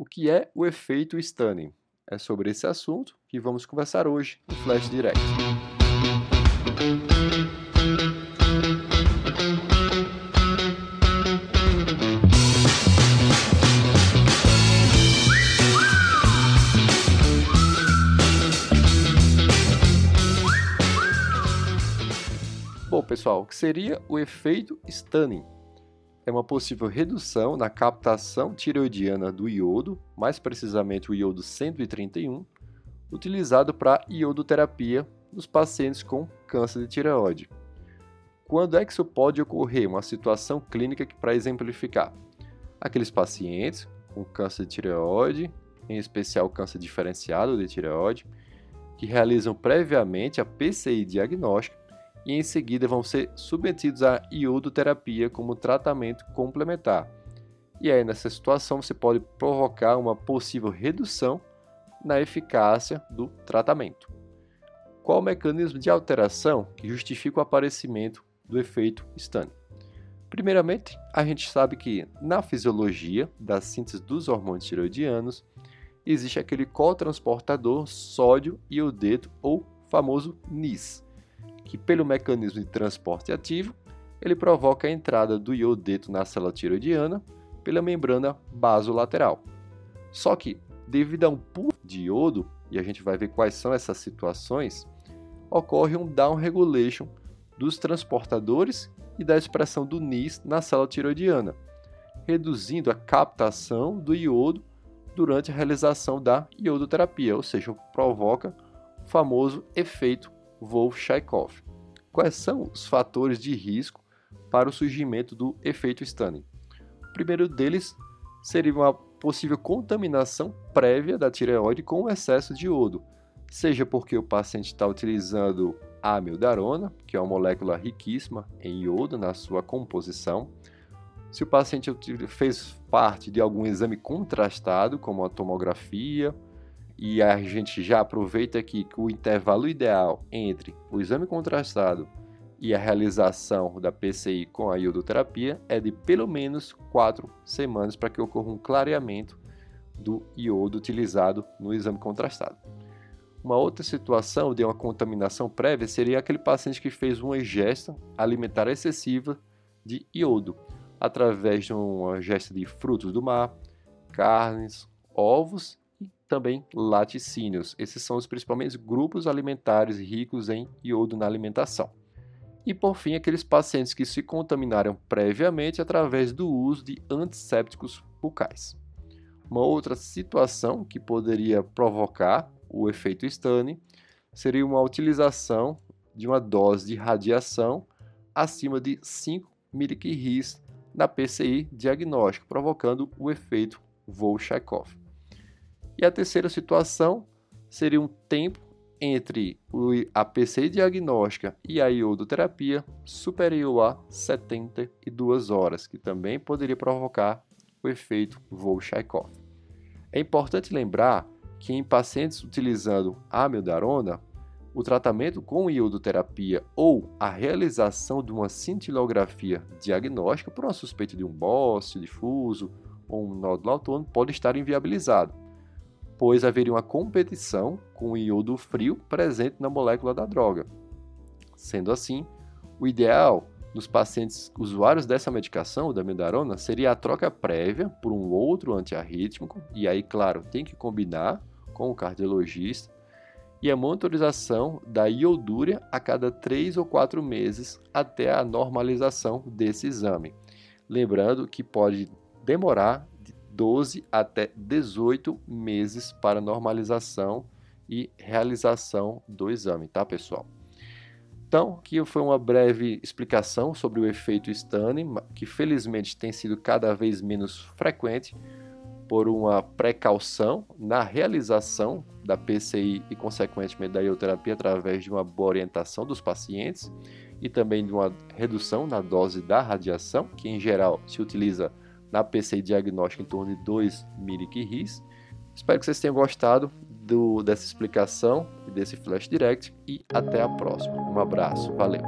O que é o efeito stunning? É sobre esse assunto que vamos conversar hoje no Flash Direct. Bom, pessoal, o que seria o efeito stunning? É uma possível redução na captação tireoidiana do iodo, mais precisamente o iodo 131, utilizado para iodoterapia nos pacientes com câncer de tireoide. Quando é que isso pode ocorrer? Uma situação clínica que para exemplificar. Aqueles pacientes com câncer de tireoide, em especial câncer diferenciado de tireoide, que realizam previamente a PCI diagnóstica e em seguida vão ser submetidos à iodoterapia como tratamento complementar. E aí, nessa situação, você pode provocar uma possível redução na eficácia do tratamento. Qual o mecanismo de alteração que justifica o aparecimento do efeito Stunning? Primeiramente, a gente sabe que na fisiologia da síntese dos hormônios tiroidianos existe aquele cotransportador sódio iodeto ou famoso NIS que pelo mecanismo de transporte ativo, ele provoca a entrada do iodeto na célula tiroidiana pela membrana basolateral. Só que, devido a um pulo de iodo, e a gente vai ver quais são essas situações, ocorre um down regulation dos transportadores e da expressão do NIS na célula tiroidiana, reduzindo a captação do iodo durante a realização da iodoterapia, ou seja, provoca o famoso efeito Wolff-Chaikoff. Quais são os fatores de risco para o surgimento do efeito Stunning? O primeiro deles seria uma possível contaminação prévia da tireoide com excesso de iodo, seja porque o paciente está utilizando a amildarona, que é uma molécula riquíssima em iodo na sua composição, se o paciente fez parte de algum exame contrastado, como a tomografia, e a gente já aproveita aqui que o intervalo ideal entre o exame contrastado e a realização da PCI com a iodoterapia é de pelo menos 4 semanas para que ocorra um clareamento do iodo utilizado no exame contrastado. Uma outra situação de uma contaminação prévia seria aquele paciente que fez uma ingesta alimentar excessiva de iodo, através de uma ingesta de frutos do mar, carnes, ovos também laticínios. Esses são os principais grupos alimentares ricos em iodo na alimentação. E por fim, aqueles pacientes que se contaminaram previamente através do uso de antissépticos bucais. Uma outra situação que poderia provocar o efeito Stane seria uma utilização de uma dose de radiação acima de 5 mCi na PCI diagnóstico, provocando o efeito Volchenkov. E a terceira situação seria um tempo entre a PCI diagnóstica e a iodoterapia superior a 72 horas, que também poderia provocar o efeito Volchenkov. É importante lembrar que em pacientes utilizando amiodarona, o tratamento com iodoterapia ou a realização de uma cintilografia diagnóstica por uma suspeita de um bócio difuso ou um nódulo autônomo pode estar inviabilizado pois haveria uma competição com o iodo frio presente na molécula da droga. Sendo assim, o ideal nos pacientes usuários dessa medicação, da medarona, seria a troca prévia por um outro antiarrítmico, e aí, claro, tem que combinar com o cardiologista, e a monitorização da iodúria a cada 3 ou 4 meses até a normalização desse exame. Lembrando que pode demorar 12 até 18 meses para normalização e realização do exame, tá, pessoal? Então, aqui foi uma breve explicação sobre o efeito Stunning, que felizmente tem sido cada vez menos frequente por uma precaução na realização da PCI e, consequentemente, da ioterapia através de uma boa orientação dos pacientes e também de uma redução na dose da radiação, que em geral se utiliza na PCI diagnóstica em torno de 2 mCi. Espero que vocês tenham gostado do, dessa explicação e desse Flash Direct e até a próxima. Um abraço, valeu!